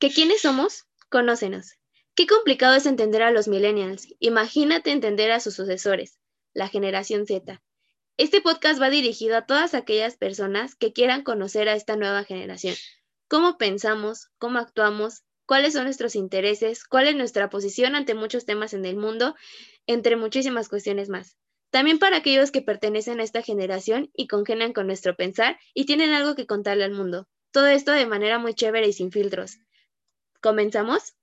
¿Que quiénes somos? Conócenos. Qué complicado es entender a los millennials. Imagínate entender a sus sucesores, la generación Z. Este podcast va dirigido a todas aquellas personas que quieran conocer a esta nueva generación. Cómo pensamos, cómo actuamos, cuáles son nuestros intereses, cuál es nuestra posición ante muchos temas en el mundo, entre muchísimas cuestiones más. También para aquellos que pertenecen a esta generación y congenian con nuestro pensar y tienen algo que contarle al mundo. Todo esto de manera muy chévere y sin filtros. ¿Comenzamos?